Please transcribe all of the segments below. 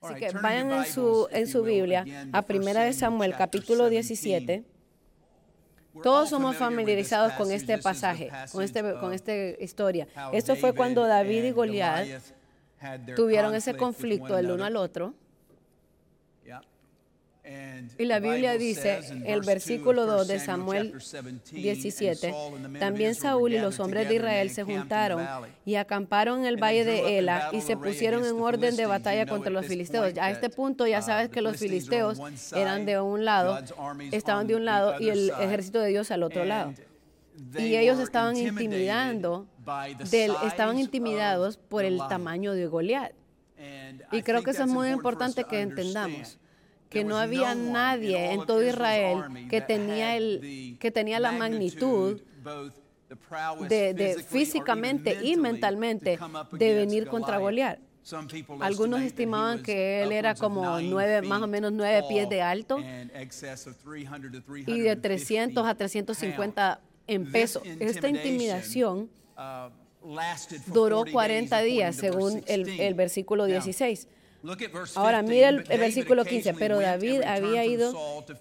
Así que vayan en su, en su Biblia a Primera de Samuel, capítulo 17. Todos somos familiarizados con este pasaje, con, este, con esta historia. Esto fue cuando David y Goliat tuvieron ese conflicto el uno al otro. Y la Biblia dice, el versículo 2 de Samuel 17, también Saúl y los hombres de Israel se juntaron y acamparon en el valle de Ela y se pusieron en orden de batalla contra los filisteos. A este punto ya sabes que los filisteos eran de un lado, estaban de un lado y el ejército de Dios al otro lado. Y ellos estaban intimidando, estaban intimidados por el tamaño de Goliat. Y creo que eso es muy importante que entendamos que no había nadie en todo Israel que tenía, el, que tenía la magnitud de, físicamente y mentalmente de venir contra Goliat. Algunos estimaban que él era como nueve, más o menos nueve pies de alto y de 300 a 350 en peso. Esta intimidación uh, duró 40 días, según el, el versículo 16. Ahora mira el, versículo 15, pero David había ido,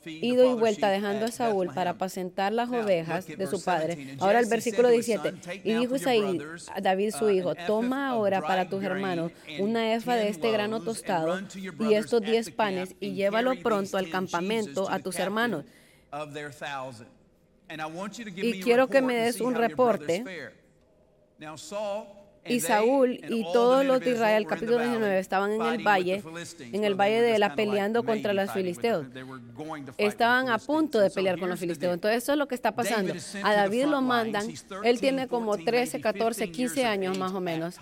ido y vuelta dejando a Saúl para apacentar las ovejas de su padre. Ahora el versículo 17, y dijo Isaí a David su uh, hijo, toma ahora para tus hermanos una efa de este grano tostado y estos diez panes y llévalo pronto al campamento a tus hermanos. Y quiero que me des un reporte. Y Saúl y todos los de Israel, capítulo 19, estaban en el valle, en el valle de Ela peleando contra los filisteos. Estaban a punto de pelear con los filisteos. Entonces eso es lo que está pasando. A David lo mandan, él tiene como 13, 14, 15 años más o menos.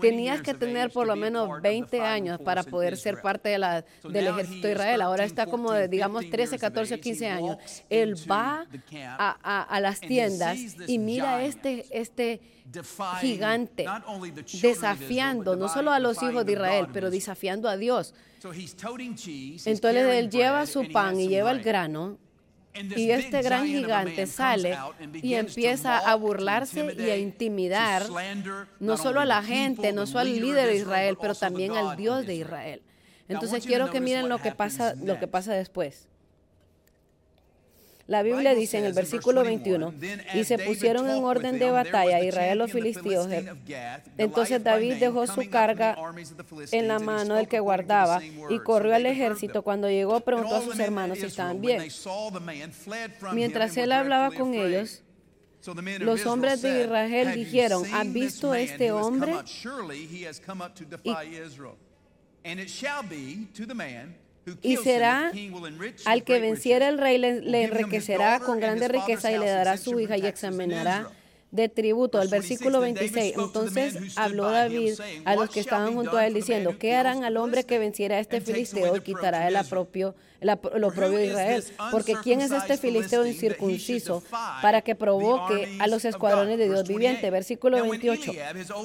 Tenías que tener por lo menos 20 años para poder ser parte de la, del ejército de Israel. Ahora está como, de, digamos, 13, 14, 15 años. Él va a, a, a las tiendas y mira este, este gigante, desafiando no solo a los hijos de Israel, pero desafiando a Dios. Entonces él lleva su pan y lleva el grano y este gran gigante sale y empieza a burlarse y a intimidar no solo a la gente, no solo al líder de Israel, pero también al Dios de Israel. Entonces quiero que miren lo que pasa, lo que pasa después. La Biblia dice en el versículo 21, y se pusieron en orden de batalla Israel los filisteos. Entonces David dejó su carga en la mano del que guardaba y corrió al ejército. Cuando llegó preguntó a sus hermanos si estaban bien. Mientras él hablaba con ellos, los hombres de Israel dijeron, ¿has visto a este hombre? Y será al que venciera el rey le, enriquecerá con grande riqueza y le dará su hija y examinará de tributo. El versículo 26. Entonces habló David a los que estaban junto a él diciendo, ¿qué harán al hombre que venciera a este filisteo y quitará el apropio, lo propio de Israel? Porque ¿quién es este filisteo incircunciso para que provoque a los escuadrones de Dios viviente? Versículo 28.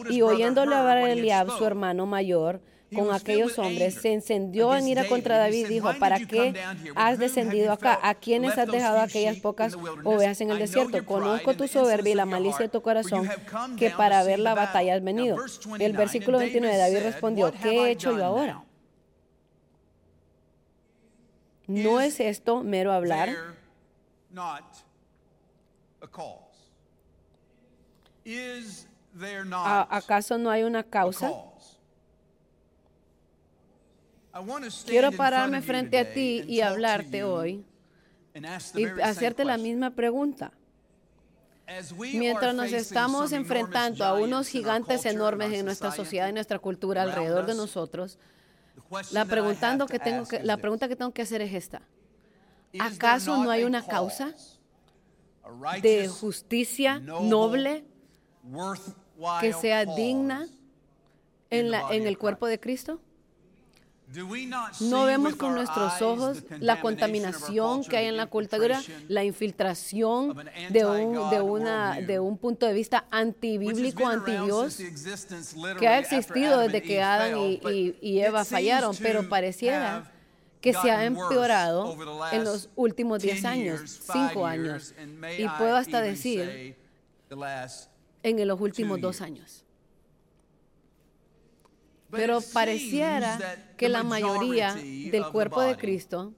Y oyéndole hablar Eliab, su hermano mayor, con aquellos hombres, se encendió en ira contra David y dijo, ¿para qué has descendido acá? ¿A quiénes has dejado aquellas pocas ovejas en el desierto? Conozco tu soberbia y la malicia de tu corazón, que para ver la batalla has venido. El versículo 29 David respondió, ¿qué he hecho yo ahora? ¿No es esto mero hablar? ¿Acaso no hay una causa? Quiero pararme frente a ti y hablarte hoy y hacerte la misma pregunta. Mientras nos estamos enfrentando a unos gigantes enormes en nuestra sociedad y nuestra cultura alrededor de nosotros, la, preguntando que tengo que, la pregunta que tengo que hacer es esta. ¿Acaso no hay una causa de justicia noble que sea digna en, la, en el cuerpo de Cristo? No vemos con nuestros ojos la contaminación que hay en la cultura, la infiltración de un, de una, de un punto de vista antibíblico, anti-Dios, que ha existido desde que Adán y, y Eva fallaron, pero pareciera que se ha empeorado en los últimos 10 años, 5 años, y puedo hasta decir en los últimos dos años. Pero pareciera que la mayoría del cuerpo de Cristo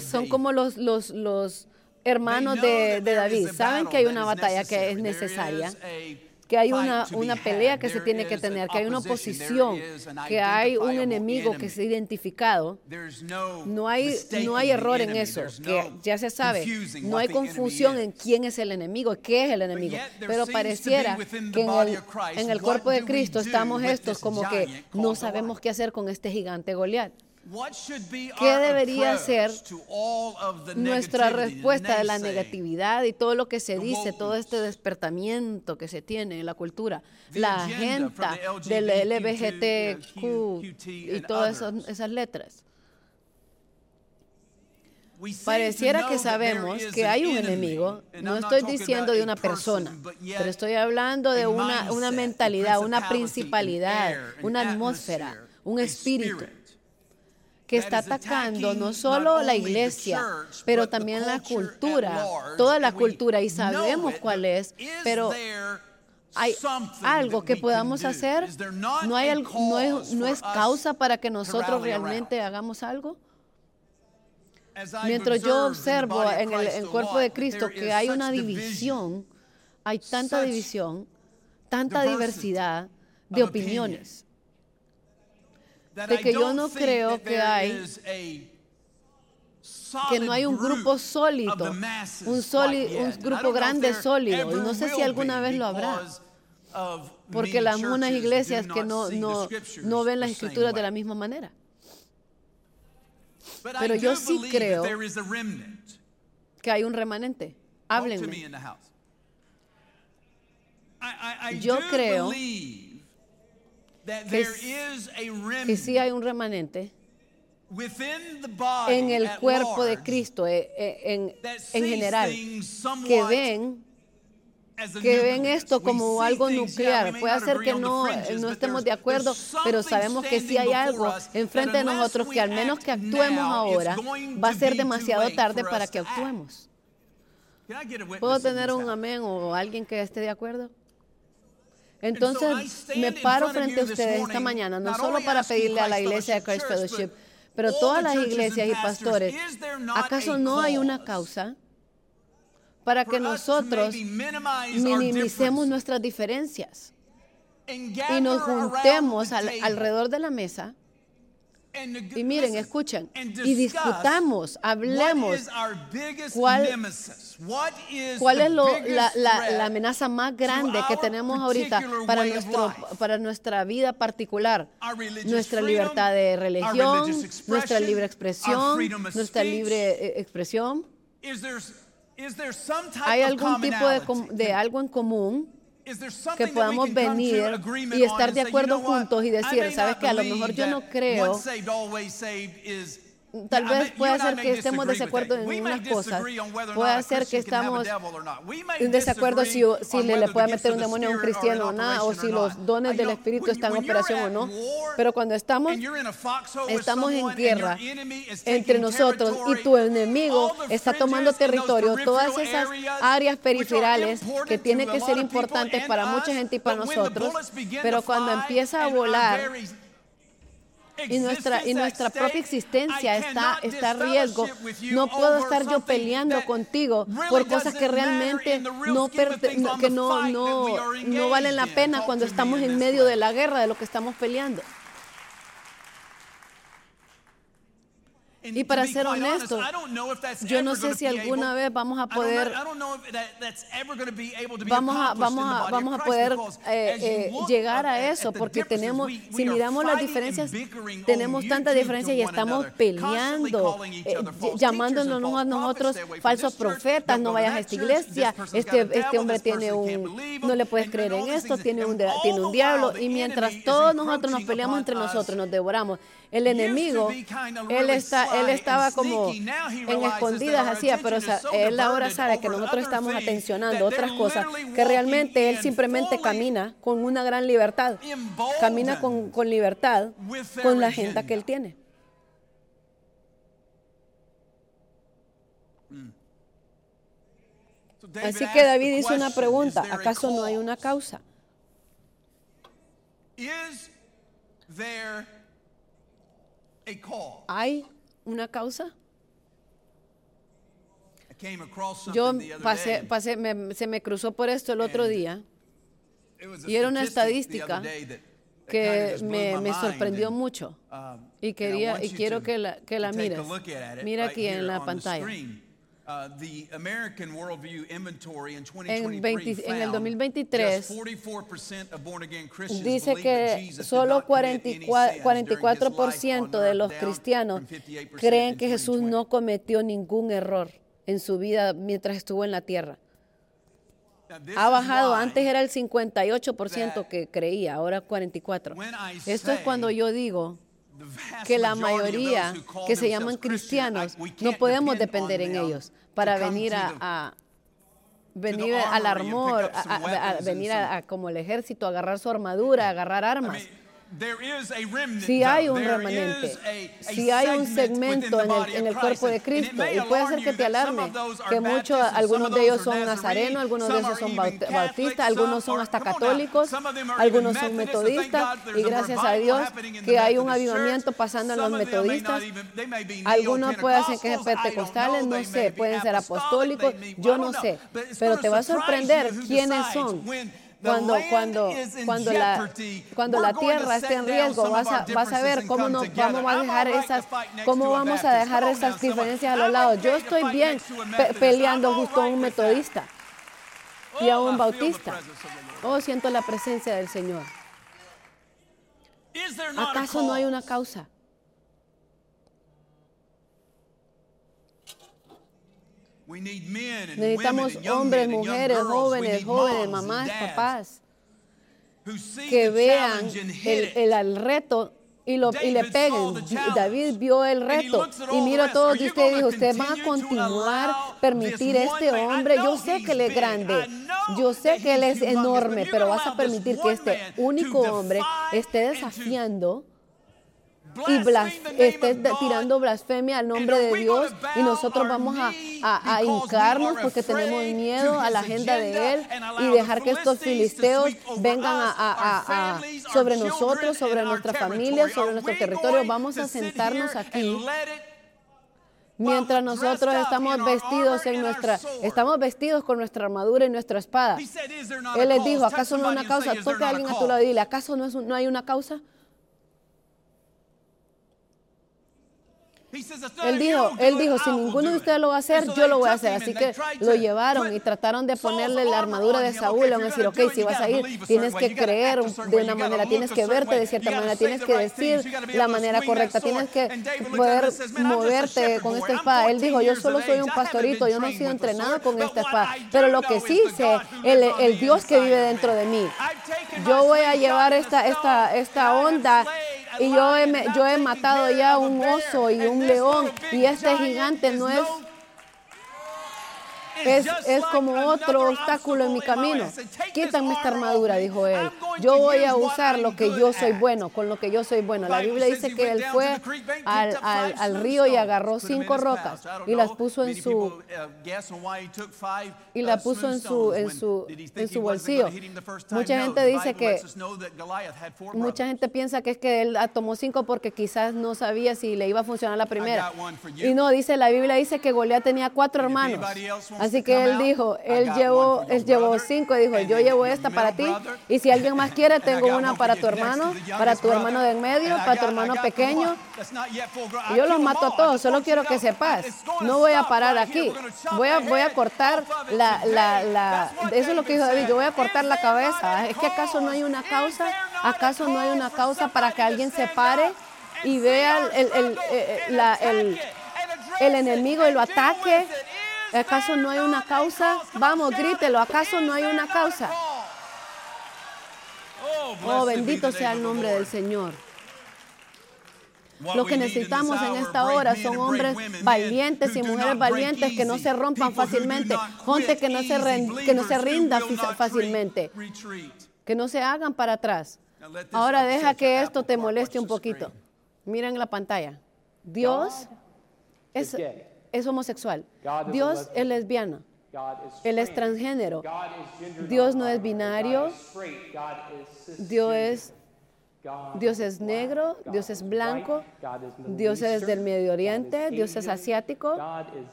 son como los, los, los hermanos de, de David. Saben que hay una batalla que es necesaria que hay una, una pelea que se tiene que tener, que hay una oposición, que hay un enemigo que se ha identificado. No hay, no hay error en eso, que ya se sabe. No hay confusión en quién es el enemigo, qué es el enemigo. Pero pareciera que en el, en el cuerpo de Cristo estamos estos como que no sabemos qué hacer con este gigante Goliat. ¿Qué debería ser nuestra respuesta de la negatividad y todo lo que se dice, todo este despertamiento que se tiene en la cultura, la agenda del LBGTQ y todas esas, letras? Pareciera que sabemos que hay un enemigo. No estoy diciendo de una persona, pero estoy hablando de una, una mentalidad, una principalidad, una atmósfera, un espíritu que está atacando no solo la iglesia, pero también la cultura, toda la cultura, y sabemos cuál es, pero hay algo que podamos hacer, no, hay, no, es, no es causa para que nosotros realmente hagamos algo. Mientras yo observo en el, cuerpo de Cristo que hay una división, hay tanta división, tanta diversidad de opiniones de que yo no creo que hay que no hay un grupo sólido, un, un grupo grande sólido, y no sé si alguna vez lo habrá, porque las unas iglesias que no, no, no ven las escrituras de la misma manera. Pero yo sí creo que hay un remanente. Háblenme. Yo creo que, sí hay un remanente en el cuerpo de Cristo eh, eh, en, en general que ven que ven esto como algo nuclear. Puede ser que no, no estemos de acuerdo, pero sabemos que si hay algo enfrente de nosotros que al menos que actuemos ahora, va a ser demasiado tarde para que actuemos. ¿Puedo tener un amén o alguien que esté de acuerdo? Entonces me paro frente a ustedes esta mañana, no solo para pedirle a la iglesia de Christ Fellowship, pero todas las iglesias y pastores, ¿acaso no hay una causa para que nosotros minimicemos nuestras diferencias y nos juntemos alrededor de la mesa? Y miren, escuchen, y discutamos, hablemos cuál, cuál es la, amenaza más grande que tenemos ahorita para, nuestro, para nuestra vida particular, nuestra libertad de religión, nuestra libre expresión, nuestra libre eh, expresión. ¿Hay algún tipo de, de algo en común? Que podamos venir y estar de acuerdo juntos y decir, sabes que a lo mejor yo no creo Tal vez puede ser que estemos de desacuerdo en unas cosas. Puede ser que estamos en desacuerdo si, si le, le, puede meter un demonio a un cristiano o nada, o si los dones del Espíritu están en operación o no. Pero cuando estamos, estamos en guerra entre nosotros y tu enemigo está tomando territorio, todas esas áreas periferales que tienen que ser importantes para mucha gente y para nosotros, pero cuando empieza a volar, y nuestra, y nuestra propia existencia está, está a riesgo. No puedo estar yo peleando contigo por cosas que realmente no, que no, no, no valen la pena cuando estamos en medio de la guerra, de lo que estamos peleando. Y para ser honesto, yo no sé si alguna vez vamos a poder vamos a, vamos a, vamos a poder eh, eh, llegar a eso porque tenemos, si miramos las diferencias, tenemos tantas diferencias y estamos peleando, eh, llamándonos a nosotros falsos profetas, no vayas a esta iglesia, este, este hombre tiene un, no le puedes creer en esto, tiene un, tiene un diablo. y mientras todos nosotros nos peleamos entre nosotros, nos devoramos, el enemigo, él, está, él estaba como en escondidas, hacía, pero él ahora sabe que nosotros estamos atencionando otras cosas, que realmente él simplemente camina con una gran libertad, camina con, con libertad con la agenda que él tiene. Así que David hizo una pregunta, ¿acaso no hay una causa? ¿Hay una causa? Yo pasé, pasé se me cruzó por esto el otro día y era una estadística que me, me sorprendió mucho um, y quería y quiero que la, que la mires. Mira aquí en la pantalla. Uh, en, 20, en, el 2023 dice que solo 44%, 44 de los cristianos creen que Jesús no cometió ningún error en su vida mientras estuvo en la tierra. Ha bajado, antes era el 58% que creía, ahora 44%. Esto es cuando yo digo que la mayoría que se llaman cristianos no podemos depender en ellos para venir a, venir al armor, a, venir a, como el ejército, a agarrar su armadura, agarrar armas. Si hay un remanente, si hay un segmento en el, cuerpo de Cristo, y puede ser que te alarme, que muchos, algunos de ellos son nazarenos, algunos de ellos son bautistas, algunos son hasta católicos, algunos son metodistas, y gracias a Dios que hay un avivamiento pasando en los metodistas. Algunos pueden ser que pentecostales, no sé, pueden ser apostólicos, yo no sé, pero te va a sorprender quiénes son cuando, cuando, cuando, la, cuando la tierra esté en riesgo, vas a, vas a ver cómo, no, vamos a dejar esas, cómo vamos a dejar esas diferencias a los lados. Yo estoy bien peleando justo a un metodista y a un bautista. Oh, siento la presencia del Señor. ¿Acaso no hay una causa? Necesitamos hombres, mujeres, jóvenes, jóvenes, mamás, papás, que vean el, el, reto y, lo, y, le peguen. David vio el reto y mira a todos ustedes y dijo, ¿usted va a continuar permitir este hombre? Yo sé que él es grande, yo sé que él es enorme, pero vas a permitir que este único hombre esté desafiando y esté tirando blasfemia al nombre de Dios y nosotros vamos a, a, hincarnos porque tenemos miedo a la agenda de Él y dejar que estos filisteos vengan a, sobre nosotros, sobre nuestra familia, sobre nuestro territorio. Vamos a sentarnos aquí mientras nosotros estamos vestidos en nuestra, estamos vestidos con nuestra armadura y nuestra espada. Él les dijo, ¿acaso no hay una causa? Toca a alguien a tu lado y dile, ¿acaso no, es no hay una causa? Él dijo, él dijo, si ninguno de ustedes lo va a hacer, yo lo voy a hacer. Así que lo llevaron y trataron de ponerle la armadura de Saúl. Le van a decir, ok, si vas a ir, tienes que creer de una manera, tienes que verte de cierta manera, tienes que decir la manera correcta, tienes que poder moverte con esta espada. Él dijo, yo solo soy un pastorito, yo no he sido entrenado con esta espada. Pero lo que sí sé, el, el Dios que vive dentro de mí, yo voy a llevar esta, esta, esta onda y yo he, yo he matado ya un oso y un león y este gigante no es es, es, como otro obstáculo en mi camino. Quítame esta armadura, dijo él. Yo voy a usar lo que yo soy bueno, con lo que yo soy bueno. La Biblia dice que él fue al, al, al río y agarró cinco rocas y las puso en su y la puso en su en su en su bolsillo. Mucha gente dice que mucha gente piensa que es que él tomó cinco porque quizás no sabía si le iba a funcionar la primera. Y no, dice la Biblia dice que Goliat tenía cuatro hermanos. Así que él dijo, él llevó, él llevó cinco y dijo, yo llevo esta para ti. Y si alguien más quiere, tengo una para tu hermano, para tu hermano de en medio, para tu hermano pequeño. Y yo los mato a todos, solo quiero que sepas. No voy a parar aquí. Voy a, voy a cortar la, la, la, eso es lo que dijo David, yo voy a cortar la cabeza. ¿Es que acaso no hay una causa? ¿Acaso no hay una causa para que alguien se pare y vea el, el, el, el, el enemigo y lo ataque ¿Acaso no hay una causa? Vamos, grítelo. ¿Acaso no hay una causa? Oh, bendito sea el nombre del Señor. Lo que necesitamos en esta hora son hombres valientes y mujeres valientes que no se rompan fácilmente, gente que no se, que no se rinda fácilmente, que no se hagan para atrás. Ahora deja que esto te moleste un poquito. Miren la pantalla. Dios es es homosexual. Dios es lesbiana. Él es transgénero. Dios no es binario. Dios es Dios es negro, Dios es blanco, Dios es del Medio Oriente, Dios es asiático,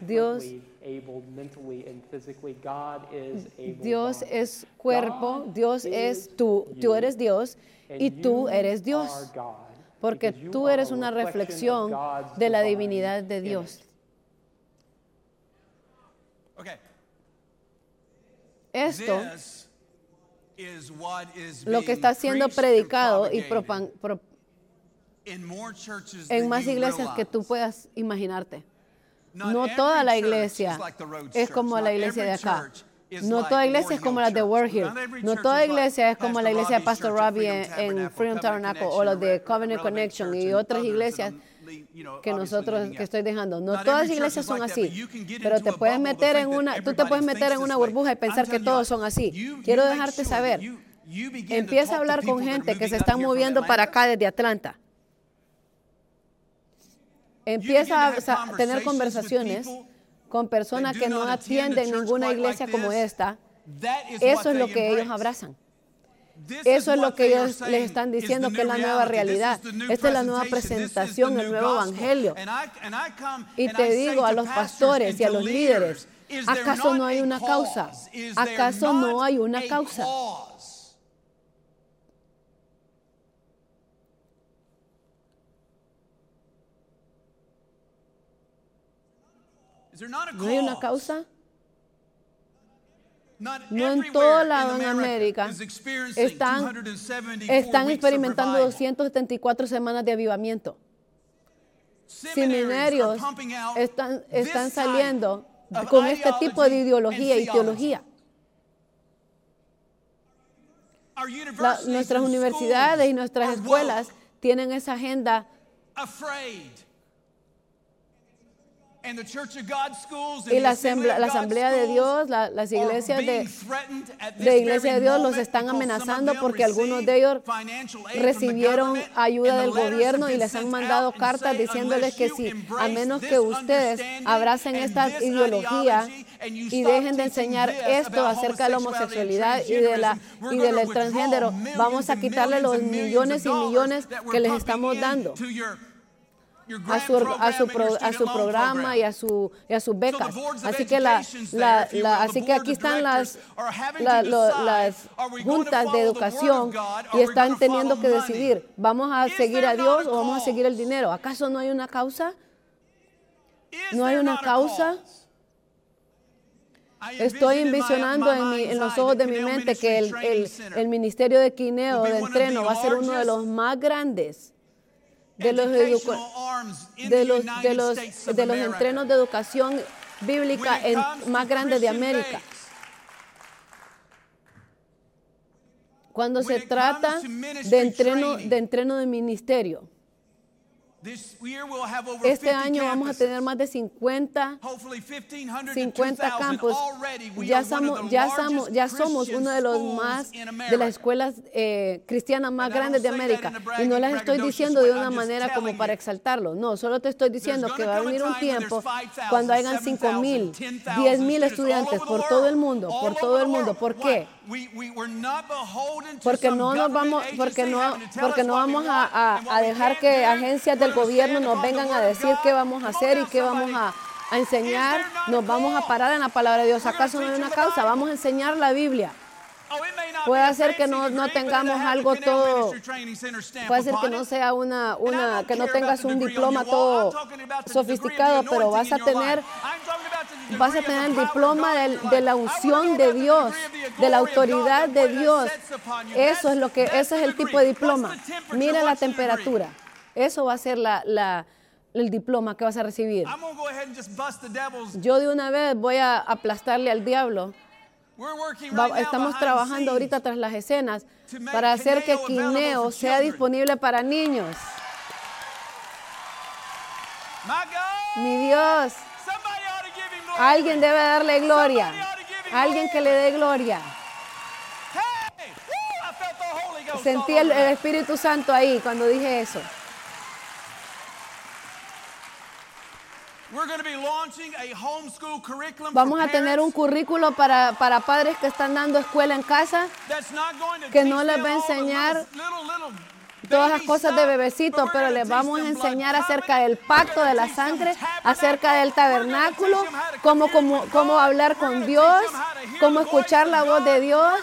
Dios, Dios es cuerpo, Dios es tú, tú eres Dios y tú eres Dios, porque tú eres una reflexión de la divinidad de Dios. Esto lo que está siendo predicado y en más iglesias que tú puedas imaginarte. No toda la iglesia es como la iglesia de acá. No toda iglesia es como la de Warhill. No toda iglesia es como la iglesia de Pastor Robbie en, Freedom Tabernacle o la de Covenant Connection y otras iglesias que nosotros que estoy dejando. No todas las iglesias son así, pero te puedes meter en una, tú te puedes meter en una burbuja y pensar que todos son así. Quiero dejarte saber. Empieza a hablar con gente que se están moviendo para acá desde Atlanta. Empieza a tener conversaciones con personas que no atienden ninguna iglesia como esta. Eso es lo que ellos abrazan. Eso es lo que ellos les están diciendo que es la nueva realidad. Esta es la nueva presentación, el nuevo evangelio. Y te digo a los pastores y a los líderes, ¿acaso no hay una causa? ¿Acaso no hay una causa? ¿No hay una causa? No en todo lado en América están, están experimentando 274 semanas de avivamiento. Seminarios están, están saliendo con este tipo de ideología y teología. nuestras universidades y nuestras escuelas tienen esa agenda y la asamblea, la asamblea de Dios, las iglesias de, de Iglesia de Dios los están amenazando porque algunos de ellos recibieron ayuda del gobierno y les han mandado cartas diciéndoles que si, a menos que ustedes abracen esta ideología y dejen de enseñar esto acerca de la homosexualidad y, de la, y del transgénero, vamos a quitarle los millones y millones que les estamos dando a su, a su, a su programa y a, su, y a sus becas. Así que, la, la, así que aquí están las, las juntas de educación y están teniendo que decidir, ¿vamos a seguir a Dios o vamos a seguir el dinero? ¿Acaso no hay una causa? ¿No hay una causa? Estoy envisionando en, en, los ojos de mi mente que el, el, el ministerio de quineo, de entreno, va a ser uno de los más grandes de los, de los, de los, de los entrenos de educación bíblica más grandes de América. Cuando se trata de entreno, de entreno de ministerio, este año vamos a tener más de 50, 50 campos. Ya somos, ya, somos, ya somos uno de los más, de las escuelas eh, cristianas más grandes de América. Y no las estoy diciendo de una manera como para exaltarlo. No, solo te estoy diciendo que va a venir un tiempo cuando hayan 5 mil, 10 mil estudiantes por todo el mundo, por todo el mundo. ¿Por qué? Porque no nos vamos, porque no, porque no vamos a, a, dejar que agencias del gobierno nos vengan a decir qué vamos a hacer y qué vamos a, a enseñar. Nos vamos a parar en la palabra de Dios. ¿Acaso no hay una causa? Vamos a enseñar la Biblia. Puede ser que no, no tengamos algo todo, puede ser que no sea una, una, que no tengas un diploma todo sofisticado, pero vas a tener, vas a tener el diploma de, la unción de Dios, de la autoridad de Dios. Eso es lo que, ese es el tipo de diploma. Mira la temperatura. Eso va a ser la, la el diploma que vas a recibir. Yo de una vez voy a aplastarle al diablo estamos trabajando ahorita tras las escenas para hacer que Quineo sea disponible para niños. Mi Dios, alguien debe darle gloria. Alguien que le dé gloria. Sentí el Espíritu Santo ahí cuando dije eso. Vamos a tener un currículo para, para padres que están dando escuela en casa que no les va a enseñar todas las cosas de bebecito, pero les vamos a enseñar acerca del pacto de la sangre, acerca del tabernáculo, cómo, cómo, cómo hablar con Dios, cómo escuchar la voz de Dios.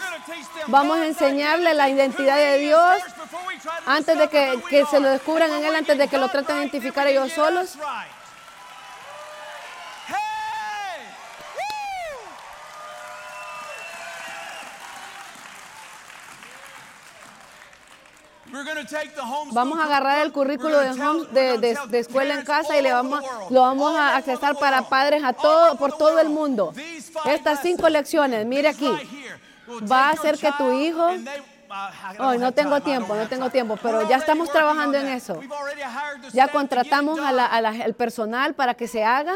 Vamos a enseñarle la identidad de Dios antes de que, que se lo descubran en Él, antes de que lo traten de identificar ellos solos. Vamos a agarrar el currículo de, de, escuela en casa y le vamos, lo vamos a accesar para padres a todo, por todo el mundo. Estas cinco lecciones, mire aquí, va a hacer que tu hijo Hoy no tengo tiempo, no tengo tiempo, pero ya estamos trabajando en eso. Ya contratamos al personal para que se haga.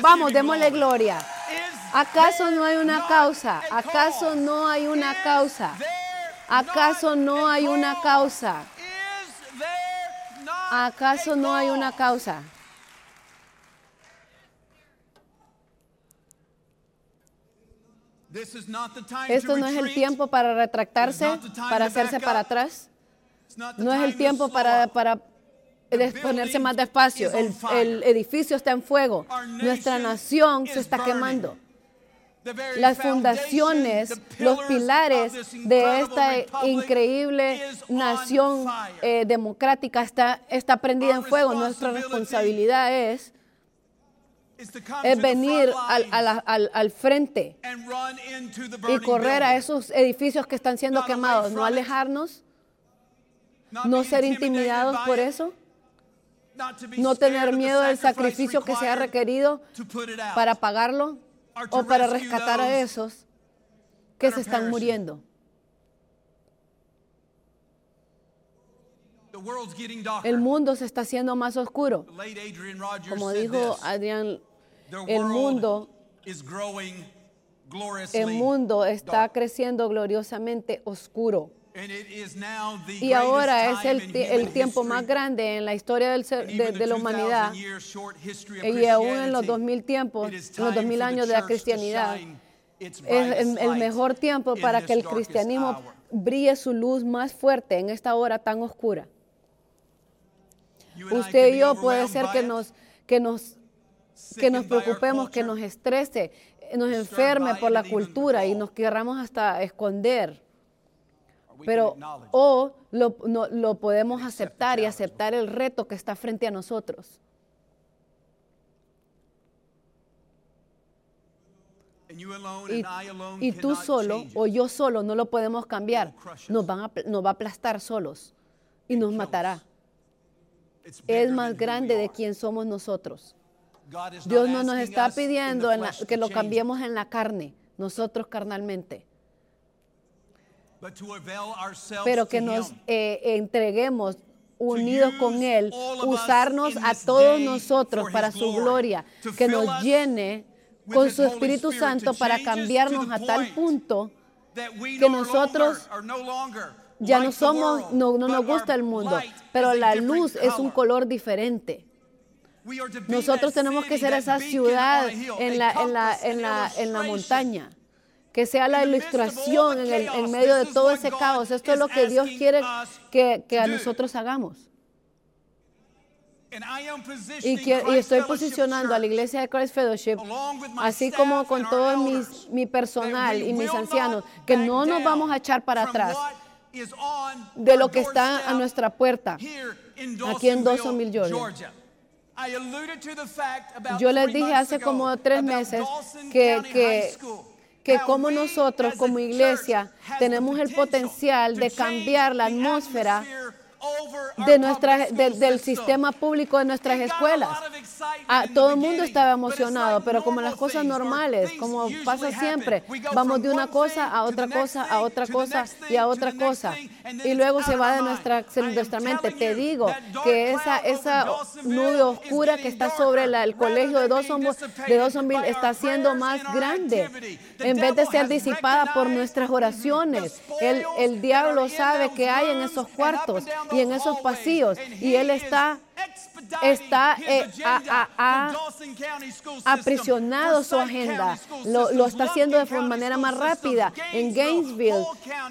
Vamos, démosle gloria. ¿Acaso no hay una causa? ¿Acaso no hay una causa? ¿Acaso no hay una causa? ¿Acaso no hay una causa? Esto no es el tiempo para retractarse, para hacerse para atrás. No es el tiempo para, para ponerse más despacio. El, el edificio está en fuego. Nuestra nación se está quemando las fundaciones, los pilares de esta increíble nación eh, democrática está, está prendida en fuego. Nuestra responsabilidad es, es venir al, al, al, frente y correr a esos edificios que están siendo quemados, no alejarnos, no ser intimidados por eso, no tener miedo del sacrificio que se ha requerido para pagarlo o para rescatar a esos que se están muriendo. El mundo se está haciendo más oscuro. Como dijo Adrian, el mundo, el mundo está creciendo gloriosamente oscuro. Y ahora es el, tiempo más grande en la historia de, la humanidad. Y aún en los 2000 tiempos, en los 2000 años de la cristianidad, es el, mejor tiempo para que el cristianismo brille su luz más fuerte en esta hora tan oscura. Usted y yo puede ser que nos, que nos, que nos preocupemos, que nos estrese, nos enferme por la cultura y nos querramos hasta esconder pero o lo, lo podemos aceptar y aceptar el reto que está frente a nosotros. Y, tú solo o yo solo no lo podemos cambiar. Nos, van a, nos va a aplastar solos y nos matará. Es más grande de quien somos nosotros. Dios no nos está pidiendo que lo cambiemos en la carne, nosotros carnalmente pero que nos eh, entreguemos unidos con Él, usarnos a todos nosotros para su gloria, que nos llene con su Espíritu Santo para cambiarnos a tal punto que nosotros ya no somos, no, no nos gusta el mundo, pero la luz es un color. diferente. Nosotros tenemos que ser esa ciudad en la, en la, en la, en la montaña que sea la ilustración en, el, en, medio de todo ese caos. Esto es lo que Dios quiere que, que a nosotros hagamos. Y, y, estoy posicionando a la iglesia de Christ Fellowship, así como con todo mis, mi personal y mis ancianos, que no nos vamos a echar para atrás de lo que está a nuestra puerta aquí en Dawsonville, Georgia. Yo les dije hace como tres meses que, que que como nosotros como iglesia tenemos el potencial de cambiar la atmósfera de nuestra, del sistema público de nuestras escuelas. ah, todo el mundo estaba emocionado, pero como las cosas normales, como pasa siempre, vamos de una cosa a otra cosa, a otra cosa y a otra cosa. Y luego se va de nuestra, nuestra mente. Te digo que esa, esa nube oscura que está sobre el colegio de Dawsonville, de Dawsonville está siendo más grande en vez de ser disipada por nuestras oraciones. El, el diablo sabe que hay en esos cuartos y en esos pasillos. Y él está está eh, aprisionado su agenda, lo, lo, está haciendo de manera más rápida. En Gainesville,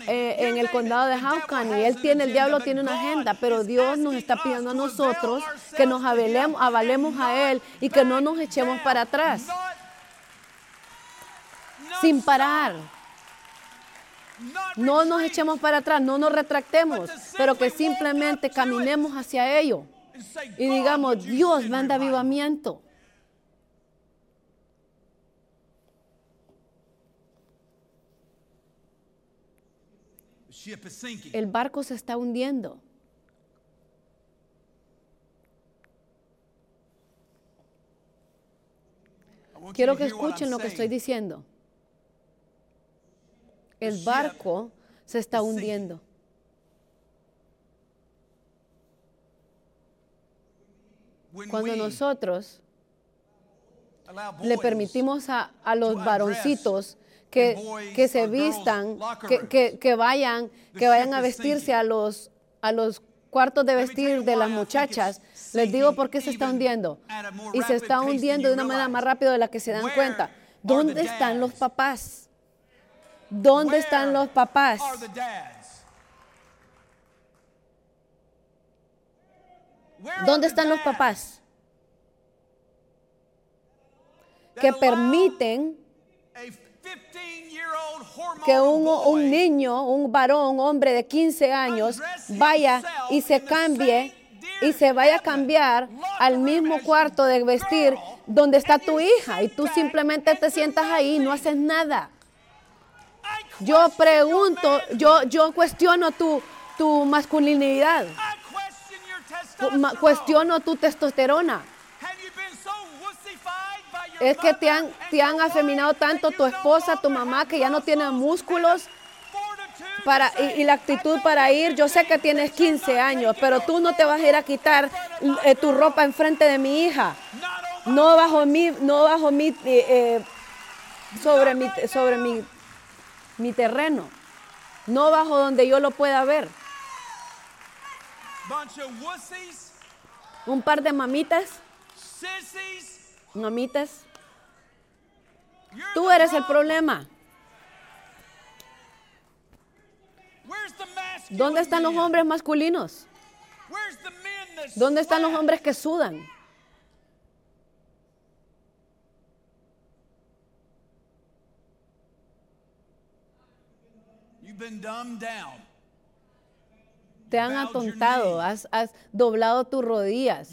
eh, en el condado de Hawkins. Él tiene, el diablo tiene una agenda, pero Dios nos está pidiendo a nosotros que nos avalemos, avalemos a Él y que no nos echemos para atrás, sin parar. No nos echemos para atrás, no nos retractemos, pero que simplemente caminemos hacia ello y digamos, Dios manda avivamiento. El barco se está hundiendo. Quiero que escuchen lo que estoy diciendo. El barco se está hundiendo. Cuando nosotros le permitimos a, los varoncitos que, que, se vistan, que, que, vayan, que vayan a vestirse a los, a los cuartos de vestir de las muchachas, les digo por qué se está hundiendo. Y se está hundiendo de una manera más rápida de la que se dan cuenta. ¿Dónde están los papás? ¿Dónde están los papás? ¿Dónde están los papás? Que permiten que un, un, niño, un varón, hombre de 15 años, vaya y se cambie y se vaya a cambiar al mismo cuarto de vestir donde está tu hija y tú simplemente te sientas ahí y no haces nada. Yo pregunto, yo, yo cuestiono tu, tu masculinidad cuestiono tu testosterona. Es que te han, te han afeminado tanto tu esposa, tu mamá, que ya no tienen músculos para, y, la actitud para ir. Yo sé que tienes 15 años, pero tú no te vas a ir a quitar eh, tu ropa enfrente de mi hija. No bajo mi, no bajo mi, eh, eh, sobre mi, sobre mi, mi terreno. No bajo donde yo lo pueda ver. Un par de mamitas. Mamitas. Tú eres el problema. ¿Dónde están los hombres masculinos? ¿Dónde están los hombres que sudan? Te han atontado, has, doblado tus rodillas.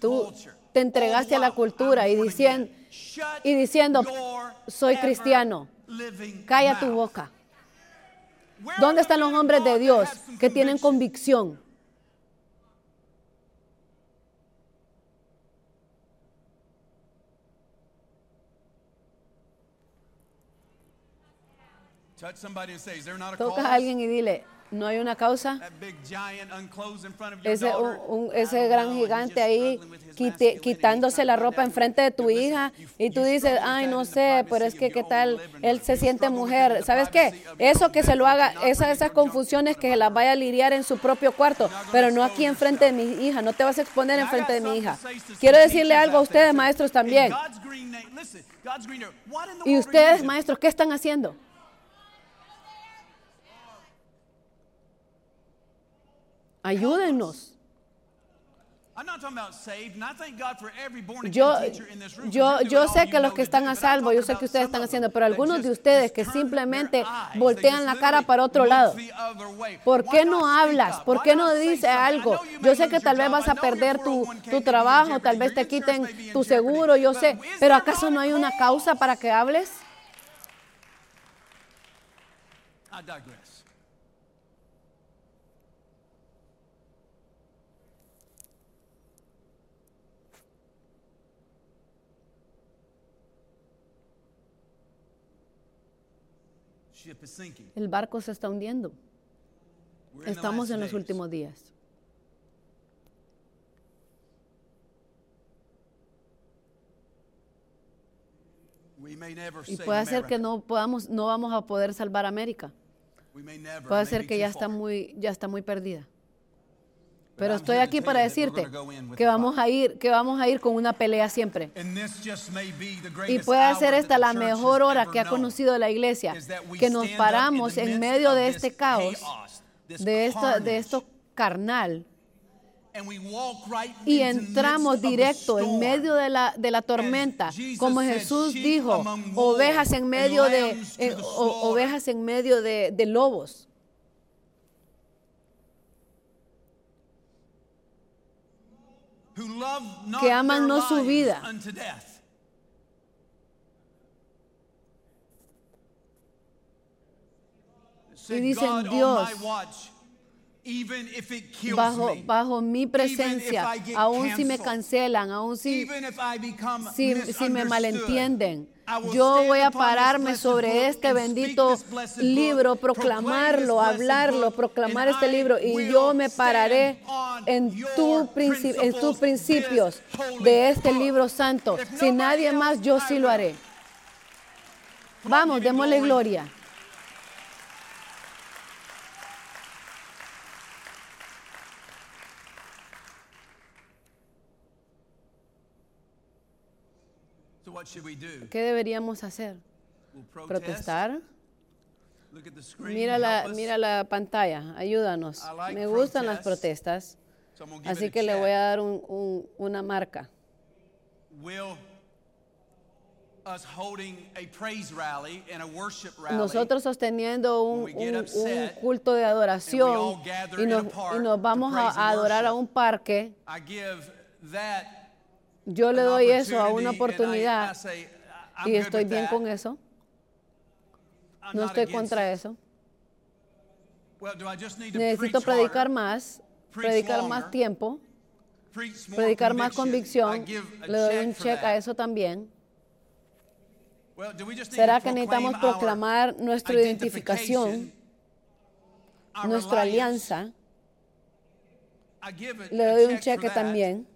Tú te entregaste a la cultura y diciendo, y diciendo, soy cristiano. Calla tu boca. ¿Dónde están los hombres de Dios que tienen convicción? Toca a alguien y dile, no hay una causa. Ese, ese gran gigante ahí quitándose la ropa enfrente de tu hija y tú dices, ay, no sé, pero es que qué tal, él se siente mujer. ¿Sabes qué? Eso que se lo haga, esas, esas confusiones que las vaya a lidiar en su propio cuarto, pero no aquí enfrente de mi hija, no te vas a exponer enfrente de mi hija. Quiero decirle algo a ustedes, maestros, también. Y ustedes, maestros, ¿qué están haciendo? Ayúdenos. Yo, yo, yo sé que los que están a salvo, yo sé que ustedes están haciendo, pero algunos de ustedes que simplemente voltean la cara para otro lado. ¿Por qué no hablas? ¿Por qué no dices algo? Yo sé que tal vez vas a perder tu, tu trabajo, tal vez te quiten tu seguro, yo sé, pero ¿acaso no hay una causa para que hables? El barco se está hundiendo. Estamos en los últimos días. Y puede ser que no podamos, no vamos a poder salvar América. Puede ser que ya está muy, ya está muy perdida. Pero estoy aquí para decirte que vamos a ir, que vamos a ir con una pelea siempre. Y puede ser esta la mejor hora que ha conocido la iglesia, que nos paramos en medio de este caos, de esto, de esto carnal, y entramos directo en medio de la, de la tormenta, como Jesús dijo, ovejas en medio de, eh, ovejas en medio de, de lobos. Que aman no su vida. Y dicen, Dios, bajo, bajo mi presencia, aun si me cancelan, aun si, si, si me malentienden, yo voy a pararme sobre este bendito libro, proclamarlo, hablarlo, proclamar este libro y yo me pararé en, tu en tus principios de este libro santo. Si nadie más, yo sí lo haré. Vamos, démosle gloria. ¿Qué deberíamos hacer? ¿Protestar? Mira la, mira la pantalla, ayúdanos. Me gustan las protestas, así que le voy a dar una marca. Nosotros sosteniendo un, culto de adoración y nos, y nos vamos a adorar a un parque yo le doy eso a una oportunidad y estoy bien con eso. No estoy contra eso. Necesito predicar más, predicar más tiempo, predicar más convicción. Le doy un check a eso también. ¿Será que necesitamos proclamar nuestra identificación, nuestra alianza? Le doy un cheque también.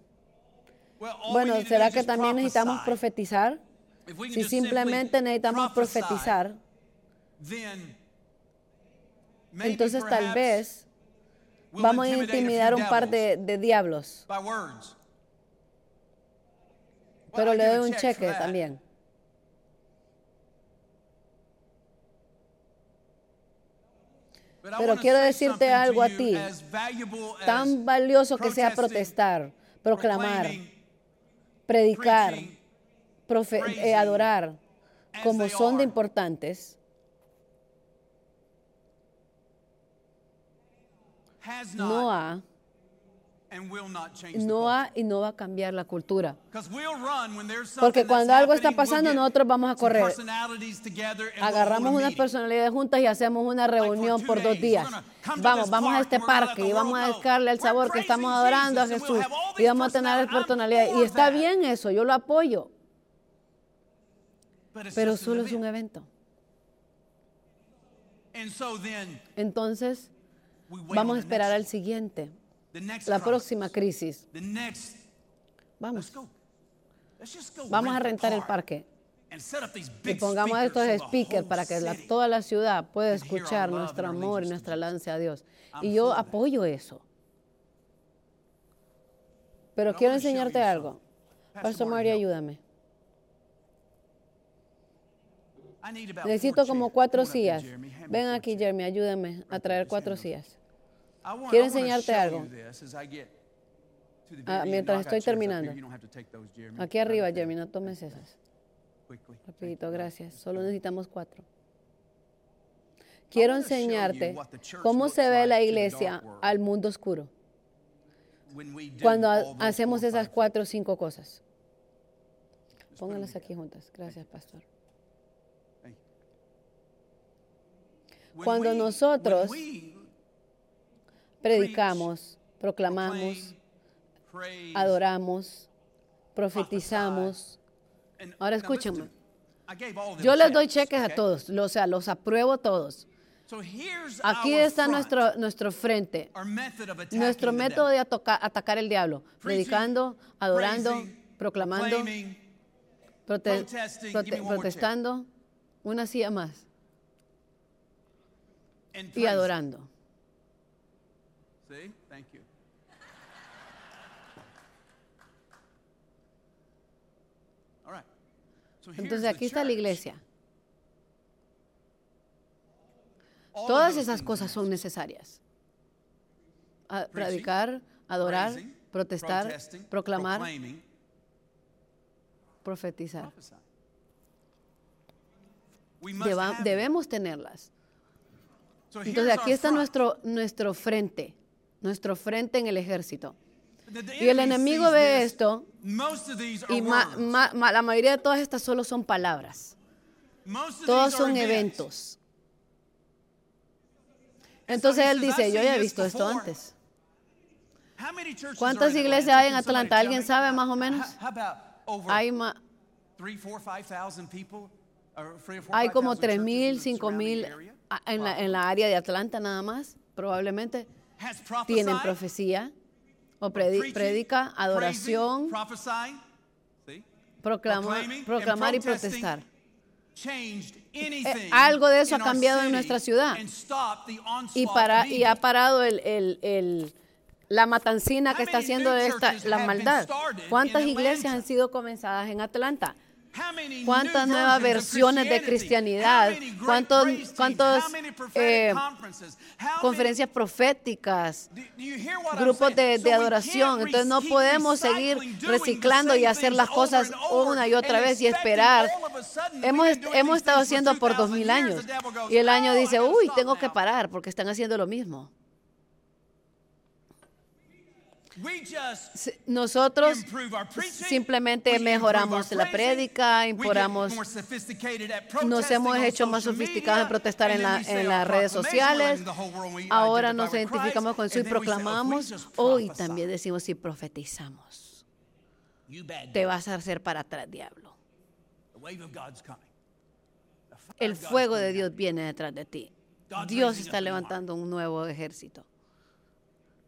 Bueno, ¿será que también necesitamos profetizar? Si simplemente necesitamos profetizar, entonces tal vez vamos a intimidar un par de, de diablos. Pero le doy un cheque también. Pero quiero decirte algo a ti, tan valioso que sea protestar, proclamar, predicar, eh, adorar, como son de importantes, no ha, no ha y no va a cambiar la cultura. Porque cuando algo está pasando, nosotros vamos a correr. Agarramos unas personalidades juntas y hacemos una reunión por dos días. Vamos, vamos a este parque y vamos a dedicarle el sabor que estamos adorando a Jesús y vamos a tener personalidad. Y está bien eso, yo lo apoyo. Pero solo es un evento. Entonces, vamos a esperar al siguiente la próxima crisis. Vamos. Vamos a rentar el parque y pongamos estos speakers para que toda la ciudad pueda escuchar nuestro amor y nuestra alabanza a Dios. Y yo apoyo eso. Pero quiero enseñarte algo. Pastor María, ayúdame. Necesito como cuatro sillas. Ven aquí, Jeremy, ayúdame a traer cuatro sillas. Quiero enseñarte algo. Ah, mientras estoy terminando. Aquí arriba, Jeremy, no tomes esas. Rapidito, gracias. Solo necesitamos cuatro. Quiero enseñarte cómo se ve la iglesia al mundo oscuro cuando hacemos esas cuatro o cinco cosas. Pónganlas aquí juntas. Gracias, pastor. Cuando nosotros predicamos, proclamamos, adoramos, profetizamos. Ahora escúchame. Yo les doy cheques a todos, o sea, los apruebo todos. Aquí está nuestro, nuestro frente, nuestro método de atacar el diablo, predicando, adorando, proclamando, protestando, una silla más y adorando. Entonces aquí está la iglesia. Todas esas cosas son necesarias. predicar, adorar, protestar, proclamar, profetizar. debemos tenerlas. Entonces aquí está nuestro, nuestro frente, nuestro frente en el ejército. Y el enemigo ve esto y la mayoría de todas estas solo son palabras. Todos son eventos. Entonces él dice, yo ya he visto esto antes. ¿Cuántas iglesias hay en Atlanta? ¿Alguien sabe más o menos? Hay, hay como 3.000, 5.000 en la, en la área de Atlanta nada más, probablemente. Tienen profecía o predica, adoración, proclamar y protestar. Eh, algo de eso ha cambiado en nuestra ciudad y, para, y ha parado el, la matancina que está haciendo esta, la maldad. ¿Cuántas iglesias han sido comenzadas en Atlanta? ¿Cuántas nuevas versiones de cristianidad? ¿Cuántos, cuántos eh, conferencias proféticas? Grupos de, de, adoración. Entonces no podemos seguir reciclando y hacer las cosas una y otra vez y esperar. Hemos, hemos estado haciendo por dos mil años. Y el año dice, uy, tengo que parar porque están haciendo lo mismo. Nosotros simplemente mejoramos la prédica, nos hemos hecho más sofisticados en protestar en, las redes sociales, ahora nos identificamos con eso y proclamamos, hoy también decimos y profetizamos. Te vas a hacer para atrás, diablo. El fuego de Dios viene detrás de ti. Dios está levantando un nuevo ejército.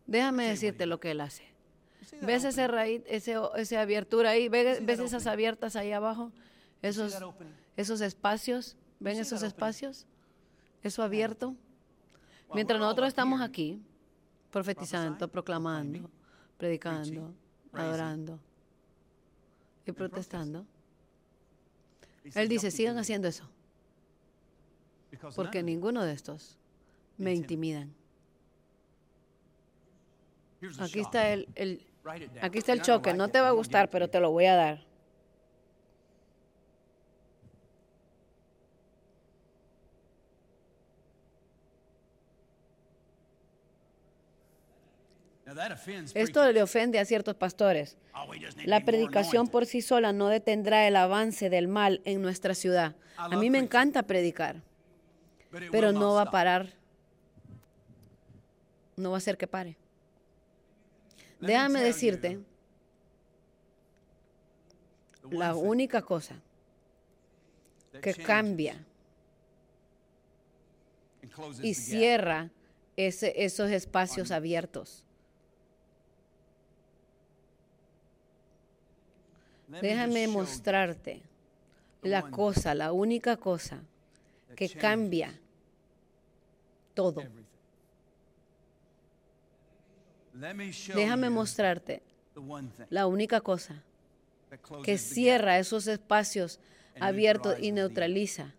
Déjame decirte lo que él hace. ¿Ves ese raíz, ese, esa abertura ahí? ¿Ves, esas abiertas ahí abajo? Esos, esos espacios. ¿Ven esos espacios? Eso abierto. Mientras nosotros estamos aquí, profetizando, proclamando, predicando, adorando y protestando, Él dice, sigan haciendo eso. Porque ninguno de estos me intimidan. Aquí está el, el, aquí está el choque. No te va a gustar, pero te lo voy a dar. Esto le ofende a ciertos pastores. Oh, la predicación por sí sola no detendrá el avance del mal en nuestra ciudad. A mí me encanta predicar, pero no va a parar. No va a hacer que pare. Déjame decirte, la única cosa que cambia y cierra esos espacios abiertos. Déjame mostrarte la cosa, la única cosa que cambia todo. Déjame mostrarte la única cosa que cierra esos espacios abiertos y neutraliza.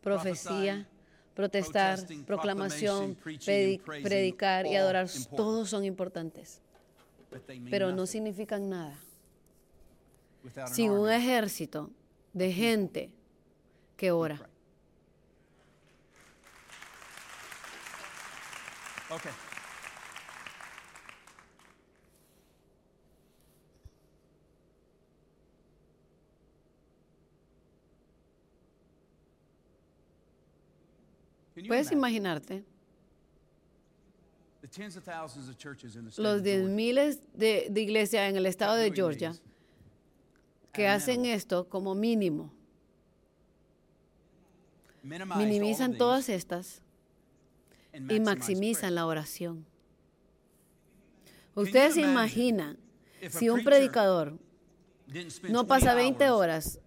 Profecía, protestar, proclamación, predicar y adorar, todos son importantes, pero no significan nada. Sin un ejército de gente que ora. Puedes imaginarte los diez miles de, de iglesias en el estado de Georgia que hacen esto como mínimo, minimizan todas estas y maximizan la oración. Ustedes se imaginan si un predicador no pasa 20 horas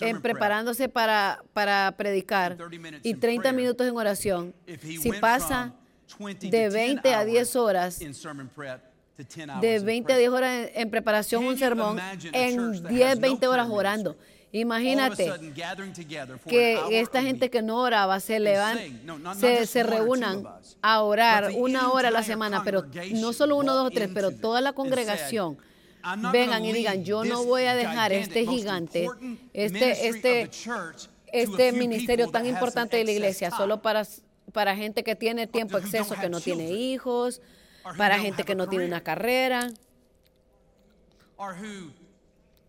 en preparándose para, para predicar y 30 minutos en oración, si pasa de 20 a 10 horas de 20 a 10 horas en, preparación un sermón, en 10, 20 horas orando. Imagínate que esta gente que no oraba se levanten, se, se reúnan a orar una hora a la semana, pero no solo uno, dos o tres, pero toda la congregación vengan y digan, yo no voy a dejar este gigante, este, este, este ministerio tan importante de la iglesia solo para, para gente que tiene tiempo exceso, que no tiene hijos, para gente que no tiene una carrera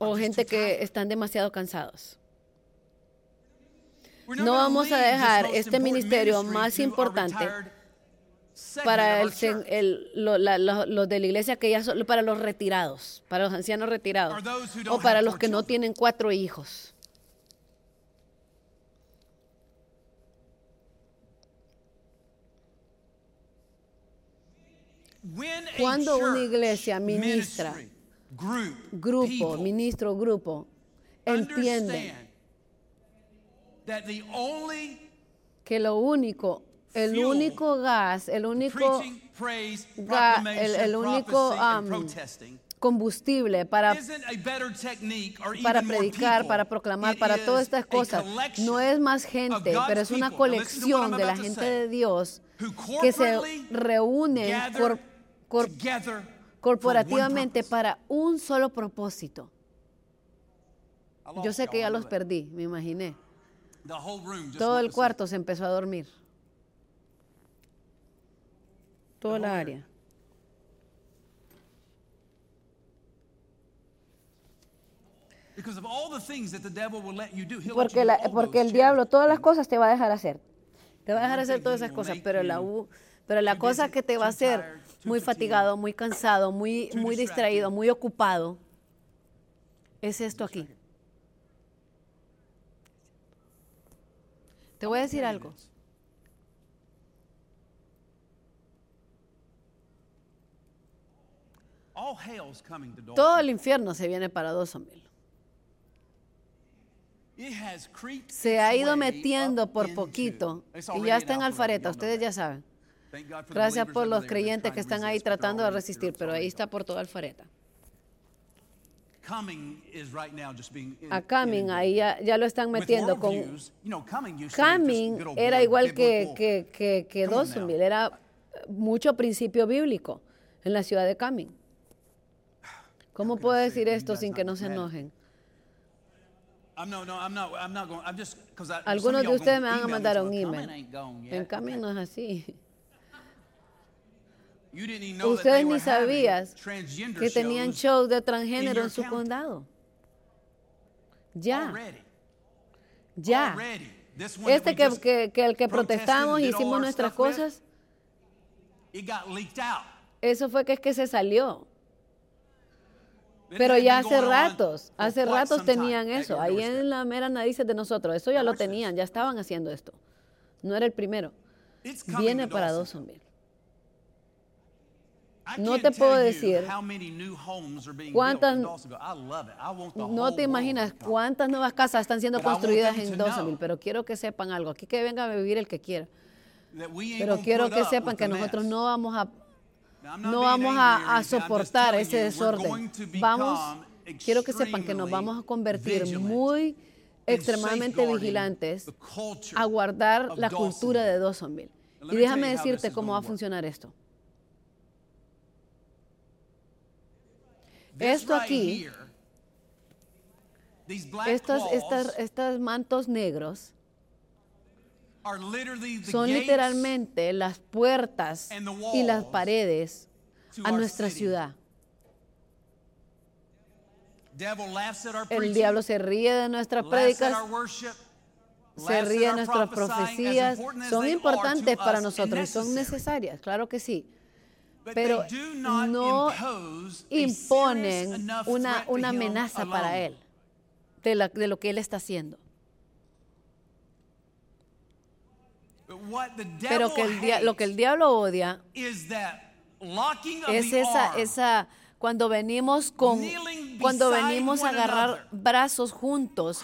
o gente que están demasiado cansados. No vamos a dejar este ministerio más importante para el, los de la iglesia que ya son para los retirados, para los ancianos retirados o para los que no tienen cuatro hijos. Cuando una iglesia ministra, grupo, ministro, grupo, entiende que lo único, el único gas, el único, el, único um, combustible para, para predicar, para proclamar, para todas estas cosas. No es más gente, pero es una colección de la gente de Dios que se reúne por corporativamente para un solo propósito. Yo sé que ya los perdí, me imaginé. Todo el cuarto se empezó a dormir. Toda la área. Porque, porque el diablo todas las cosas te va a dejar hacer. Te va a dejar hacer todas esas cosas, pero la, pero la cosa que te va a hacer muy fatigado, muy cansado, muy, muy distraído, muy ocupado, es esto aquí. Te voy a decir algo. Todo el infierno se viene para Dawsonville. Se ha ido metiendo por poquito y ya está en Alfareta, ustedes ya saben. Gracias por los creyentes que están ahí tratando de resistir, pero ahí está por toda Alfareta. A Cumming, ahí ya, lo están metiendo con... Cumming era igual que, que, que, que Dawsonville, era mucho principio bíblico en la ciudad de Cumming. ¿Cómo puedo decir esto sin que no se enojen? Algunos de ustedes me van a mandar un email. En Cumming no es así. Ustedes ni sabías que tenían shows de transgénero en su condado. Ya. Ya. Este que, que, el que protestamos y hicimos nuestras cosas, eso fue que es que se salió. Pero ya hace ratos, hace ratos tenían eso, ahí en la mera nariz de nosotros, eso ya lo tenían, ya estaban haciendo esto. No era el primero. Viene para Dawsonville. No te puedo decir cuántas, no te imaginas cuántas nuevas casas están siendo construidas en Dawsonville, pero quiero que sepan algo, aquí que venga a vivir el que quiera. Pero quiero que sepan que nosotros no vamos a no vamos a, a soportar ese desorden. Vamos, quiero que sepan que nos vamos a convertir muy extremadamente vigilantes a guardar la cultura de Dawsonville. Y déjame decirte cómo va a funcionar esto. Esto aquí, estos, estos mantos negros, son literalmente las puertas y las paredes a nuestra ciudad. El diablo se ríe de nuestras prédicas, se ríe de nuestras profecías. Son importantes para nosotros, son necesarias, claro que sí. Pero no imponen una, una amenaza para él de, de lo que él está haciendo. Pero que lo que el diablo odia es esa, esa cuando venimos con cuando venimos a agarrar brazos juntos,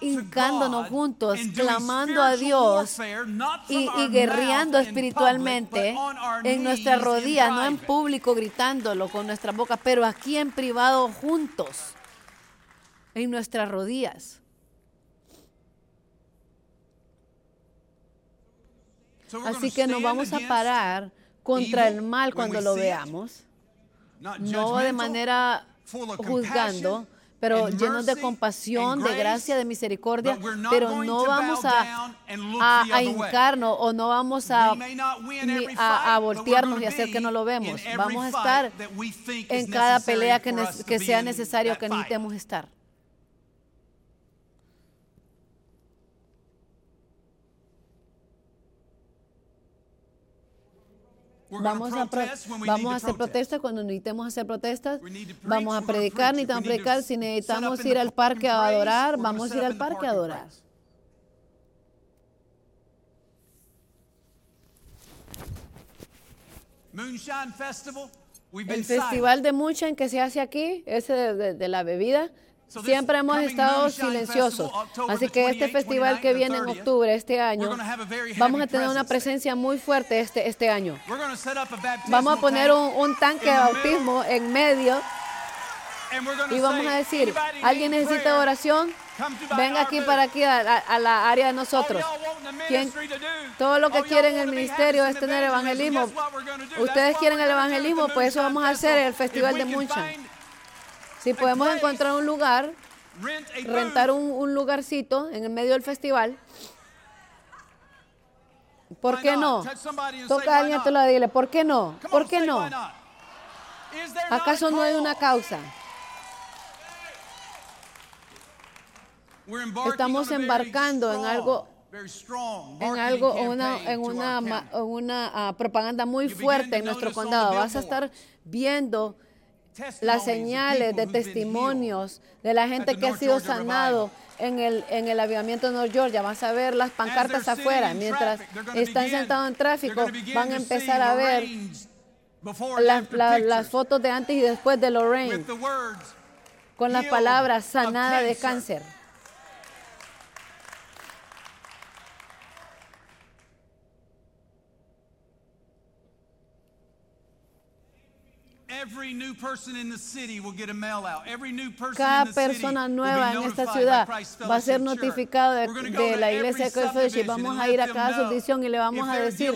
hincándonos juntos, clamando a Dios y, y guerreando espiritualmente en nuestras rodillas, no en público gritándolo con nuestra boca, pero aquí en privado juntos, en nuestras rodillas. Así que nos vamos a parar contra el mal cuando lo veamos no de manera juzgando, pero llenos de compasión, de gracia, de misericordia, pero no vamos a, a, hincarnos o no vamos a, a, voltearnos y hacer que no lo vemos. Vamos a estar en cada pelea que, que sea necesario que necesitemos estar. Vamos a, vamos a hacer protestas cuando necesitemos hacer protestas. Vamos a predicar, necesitamos predicar. Si necesitamos ir al parque a adorar, vamos a ir al parque a adorar. El festival de Moonshine que se hace aquí, ese de la bebida, Siempre hemos estado silenciosos. Así que este festival que viene en octubre, este año, vamos a tener una presencia muy fuerte este, este año. Vamos a poner un, tanque de bautismo en medio y vamos a decir, ¿alguien necesita oración? Venga aquí para aquí a, la área de nosotros. todo lo que quieren el ministerio es tener evangelismo. Ustedes quieren el evangelismo, pues eso vamos a hacer el festival de Moonshine. Si podemos encontrar un lugar, rentar un, lugarcito en el medio del festival, ¿por qué no? Toca a alguien te lo dile, ¿por qué no? ¿Por qué no? ¿Acaso no hay una causa? Estamos embarcando en algo en algo, una, en una, una ah, propaganda muy fuerte en nuestro condado. Vas a estar viendo las señales de testimonios de la gente que ha sido sanado en el, en el avivamiento de North Georgia. Vas a ver las pancartas afuera. Mientras están sentados en tráfico, van a empezar a ver las fotos de antes y después de Lorraine con las palabras sanada de cáncer. Cada persona nueva en esta ciudad va a ser notificado de, la iglesia de y Vamos a ir a cada subdivisión y le vamos a decir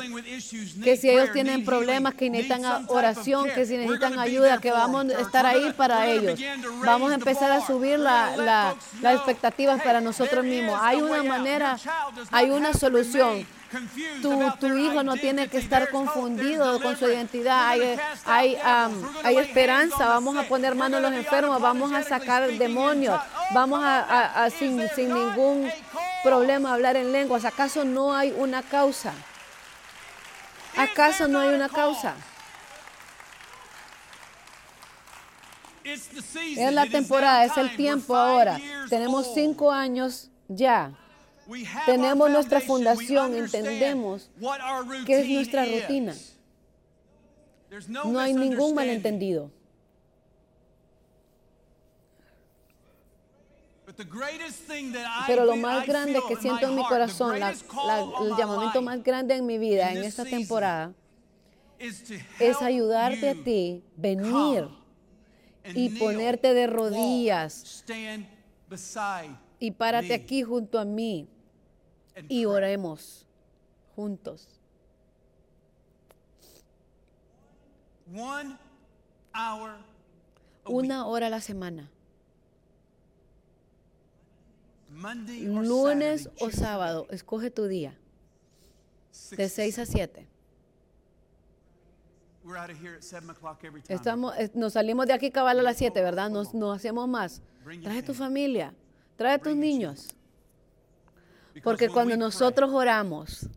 que si ellos tienen problemas, que necesitan oración, que si necesitan ayuda, que vamos a estar ahí para ellos. Vamos a empezar a subir las expectativas para nosotros mismos. Hay una manera, hay una solución tu, hijo no tiene que estar confundido con su identidad. Hay, hay, hay esperanza. Vamos a poner manos a los enfermos. Vamos a sacar demonios. Vamos a, sin, sin ningún problema hablar en lenguas. ¿Acaso no hay una causa? ¿Acaso no hay una causa? Es la temporada, es el tiempo ahora. Tenemos cinco años ya. Tenemos nuestra fundación, entendemos qué es nuestra rutina. No hay ningún malentendido. Pero lo más grande que siento en mi corazón, el llamamiento más grande en mi vida en esta temporada, es ayudarte a ti, venir y ponerte de rodillas y párate aquí junto a mí y oremos juntos. Una hora a la semana. Lunes o sábado, escoge tu día. De 6 a 7. Estamos, nos salimos de aquí cabal a las 7, ¿verdad? Nos, nos hacemos más. Trae tu familia, trae tus niños. Porque cuando nosotros oramos,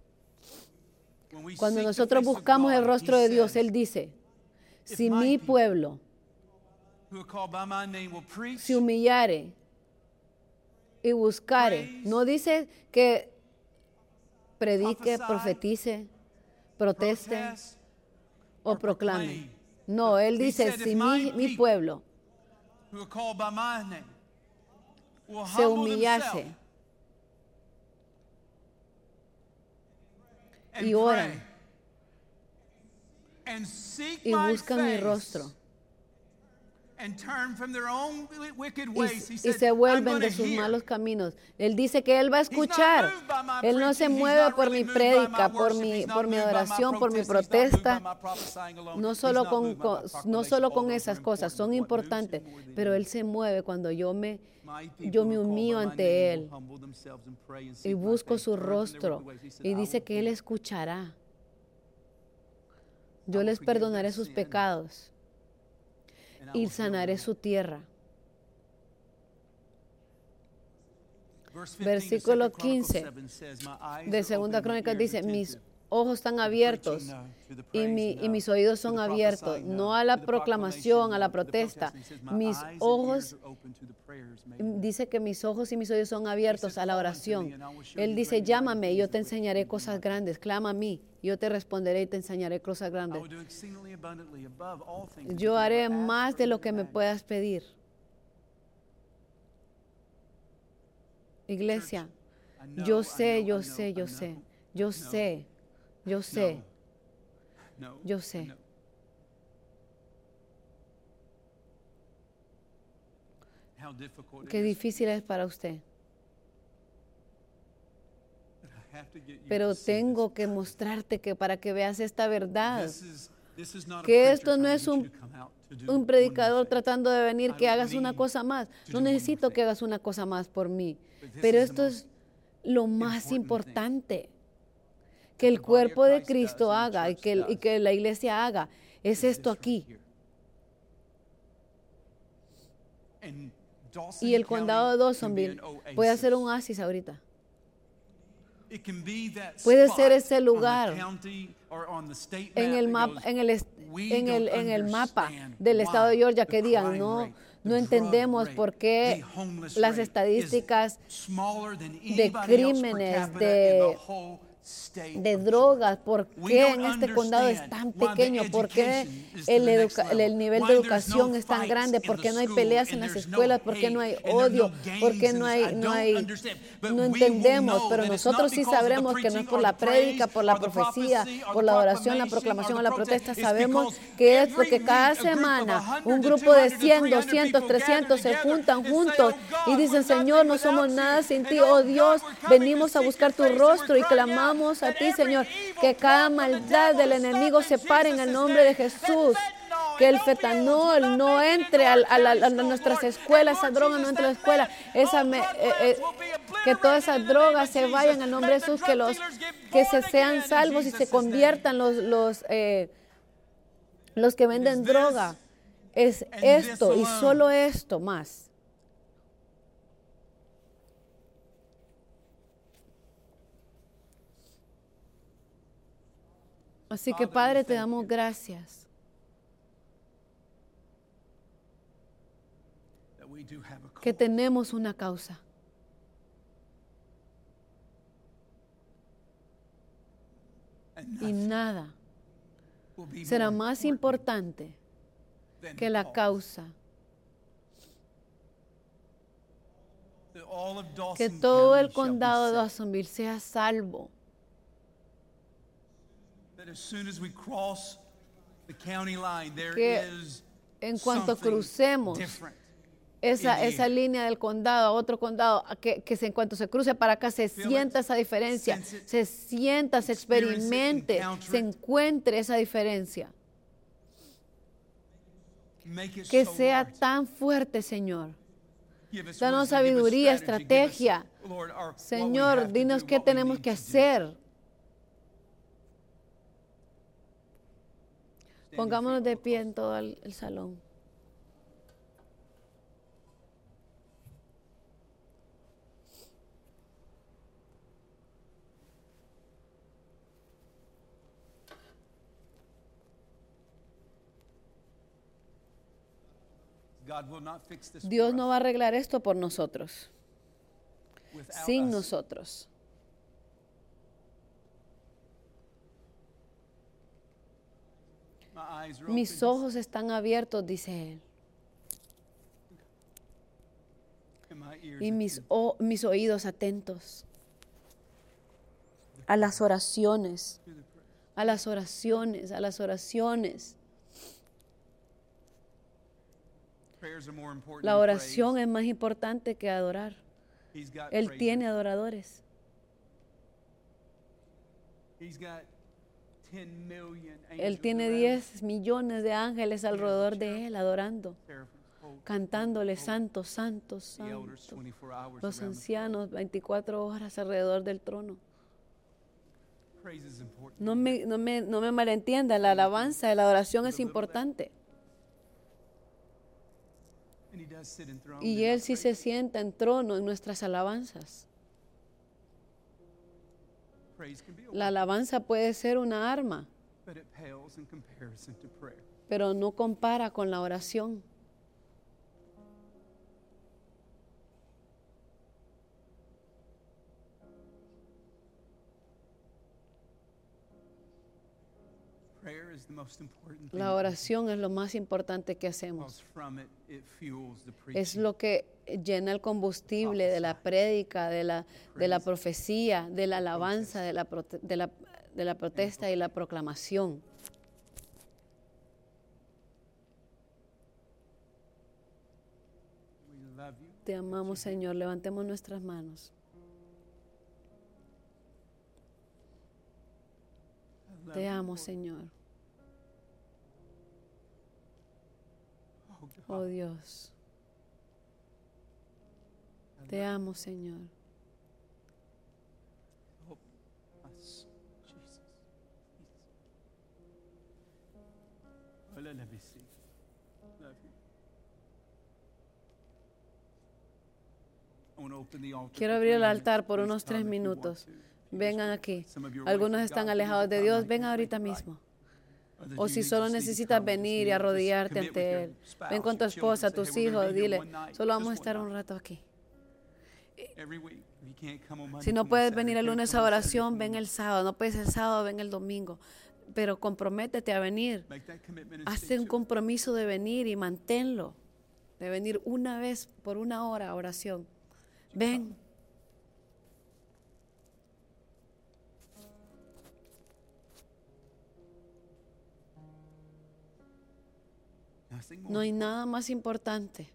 cuando nosotros buscamos el rostro de Dios, Él dice, si mi pueblo se humillare y buscare, no dice que predique, profetice, proteste o proclame. No, él dice, si mi, mi pueblo se humillase y oran y buscan mi rostro y, se vuelven de sus malos caminos. Él dice que Él va a escuchar. Él no se mueve por mi prédica, por mi, por mi adoración, por mi protesta. No solo con, no solo con esas cosas, son importantes, pero Él se mueve cuando yo me, yo me humillo ante Él y busco su rostro y dice que Él escuchará. Yo les perdonaré sus pecados y sanaré su tierra. Versículo 15 de Segunda Crónica dice, mis ojos están abiertos y, y, mis oídos son abiertos, no a la proclamación, a la protesta. Mis ojos, dice que mis ojos y mis oídos son abiertos a la oración. Él dice, llámame y yo te enseñaré cosas grandes, clama a mí, yo te responderé y te enseñaré cosas grandes. Yo haré más de lo que me puedas pedir. Iglesia, yo sé, yo sé, yo sé, yo sé yo sé. Yo sé. Qué difícil es para usted. Pero tengo que mostrarte que para que veas esta verdad, que esto no es un, un predicador tratando de venir que hagas una cosa más. No necesito que hagas una cosa más por mí, pero esto es lo más importante que el cuerpo de Cristo haga y que, y que la iglesia haga es esto aquí. Y el condado de Dawsonville puede ser un oasis ahorita. Puede ser ese lugar en el, mapa, en, el, en, el, en el mapa del estado de Georgia que digan, no, no entendemos por qué las estadísticas de crímenes, de de drogas, por qué en este condado es tan pequeño, por qué el, nivel de educación es tan grande, por qué no hay peleas en las escuelas, por qué no hay odio, por qué no hay, no hay, no entendemos, pero nosotros sí sabremos que no es por la prédica, por la profecía, por la oración, la proclamación o la protesta, sabemos que es porque cada semana un grupo de 100, 200, 300 se juntan juntos y dicen, Señor, no somos nada sin ti, oh Dios, venimos a buscar tu rostro y clamamos a ti, Señor, que cada maldad del enemigo se pare en el nombre de Jesús. Que el fetanol no entre a, nuestras escuelas, esa droga no entre a la escuela, esa eh, eh, que todas esas drogas se vayan al nombre de Jesús, que los que se sean salvos y se conviertan los, los, eh, los que venden droga. Es esto y solo esto más. Así que Padre, te damos gracias. Que tenemos una causa. Y nada será más importante que la causa. Que todo el condado de Dawsonville sea salvo que en cuanto crucemos esa, esa línea del condado a otro condado, que, que en cuanto se cruce para acá se sienta esa diferencia, se sienta, se experimente, se encuentre esa diferencia. Que sea tan fuerte, Señor. Danos sabiduría, estrategia. Señor, dinos qué tenemos que hacer Pongámonos de pie en todo el, el salón. Dios no va a arreglar esto por nosotros, sin nosotros. Mis ojos están abiertos, dice él. Y mis, mis oídos atentos a las oraciones, a las oraciones, a las oraciones. La oración es más importante que adorar. Él tiene adoradores. Él tiene 10 millones de ángeles alrededor de él adorando, cantándole santo, santo, santo. Los ancianos 24 horas alrededor del trono. No me, no me, no me malentienda, la alabanza, la oración es importante. Y Él sí se sienta en trono en nuestras alabanzas. La alabanza puede ser una arma, pero no compara con la oración. La oración es lo más importante que hacemos. Es lo que llena el combustible de la prédica, de la, de la profecía, de la alabanza, de la, de la, de la protesta y la proclamación. Te amamos, Señor. Levantemos nuestras manos. Te amo, Señor. Oh Dios. Te amo, Señor. Quiero abrir el altar por unos tres minutos. Vengan aquí. Algunos están alejados de Dios. Vengan ahorita mismo. O si solo necesitas venir y arrodillarte ante Él. Ven con tu esposa, tus hijos, dile, solo vamos a estar un rato aquí. Si no puedes venir el lunes a oración, ven el sábado. No puedes el sábado, ven el domingo. Pero comprométete a venir. Hazte un compromiso de venir y manténlo. De venir una vez por una hora a oración. Ven. No hay nada más importante.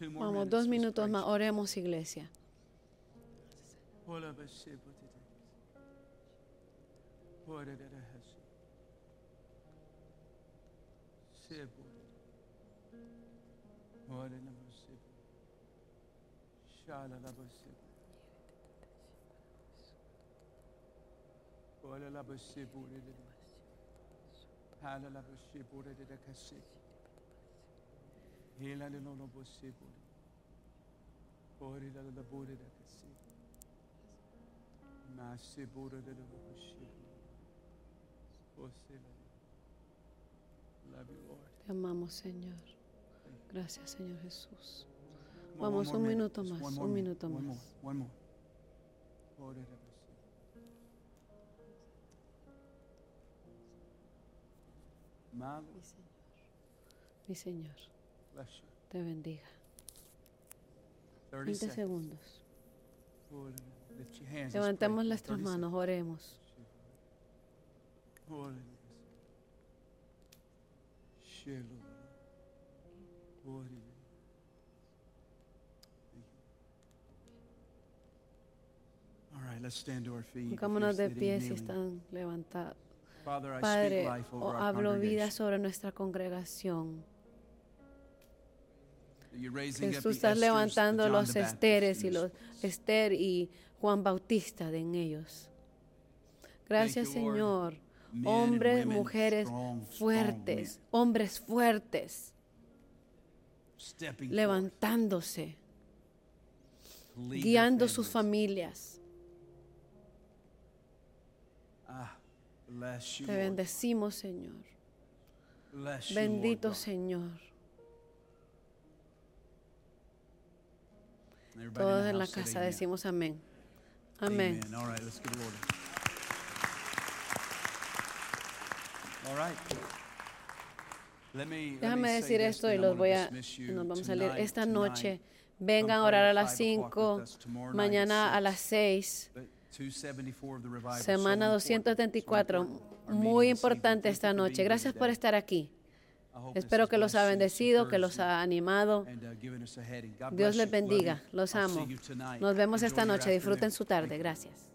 Vamos, dos minutos más. Oremos, iglesia. Ore la bose. Shala la bose. Ore la bose bure de. Hala la bose bure de kase. Hela le no bose bure. Ore la la bure de kase. Mase bure de la bose. Ose la. Love you, Lord. Te amamos, Señor. Gracias, Señor Jesús. Vamos, un minuto más, un minuto más. Mi Señor, mi Señor, te bendiga. 20 segundos. Levantemos nuestras manos, oremos. Pongámonos de pie si están levantados. Padre, hablo vida sobre nuestra congregación. Que tú estás levantando los esteres y los Esther y Juan Bautista de en ellos. Gracias, Señor. Hombres, mujeres fuertes, hombres fuertes levantándose, guiando sus familias. Ah, Te bendecimos, Señor. Bendito. Señor. Todos en la casa decimos amén. Amén. All right, Déjame decir esto y los voy a, nos vamos a leer esta noche. Vengan a orar a las five o'clock 5, with us tomorrow night at mañana a las 6. But 274 of the revival, so Semana important, so 274, important. Our meeting muy importante esta noche. Gracias por estar aquí. Espero que los ha bendecido, que los ha animado. uh, Dios les bendiga. Los amo. Nos vemos esta noche. Disfruten su tarde. Gracias.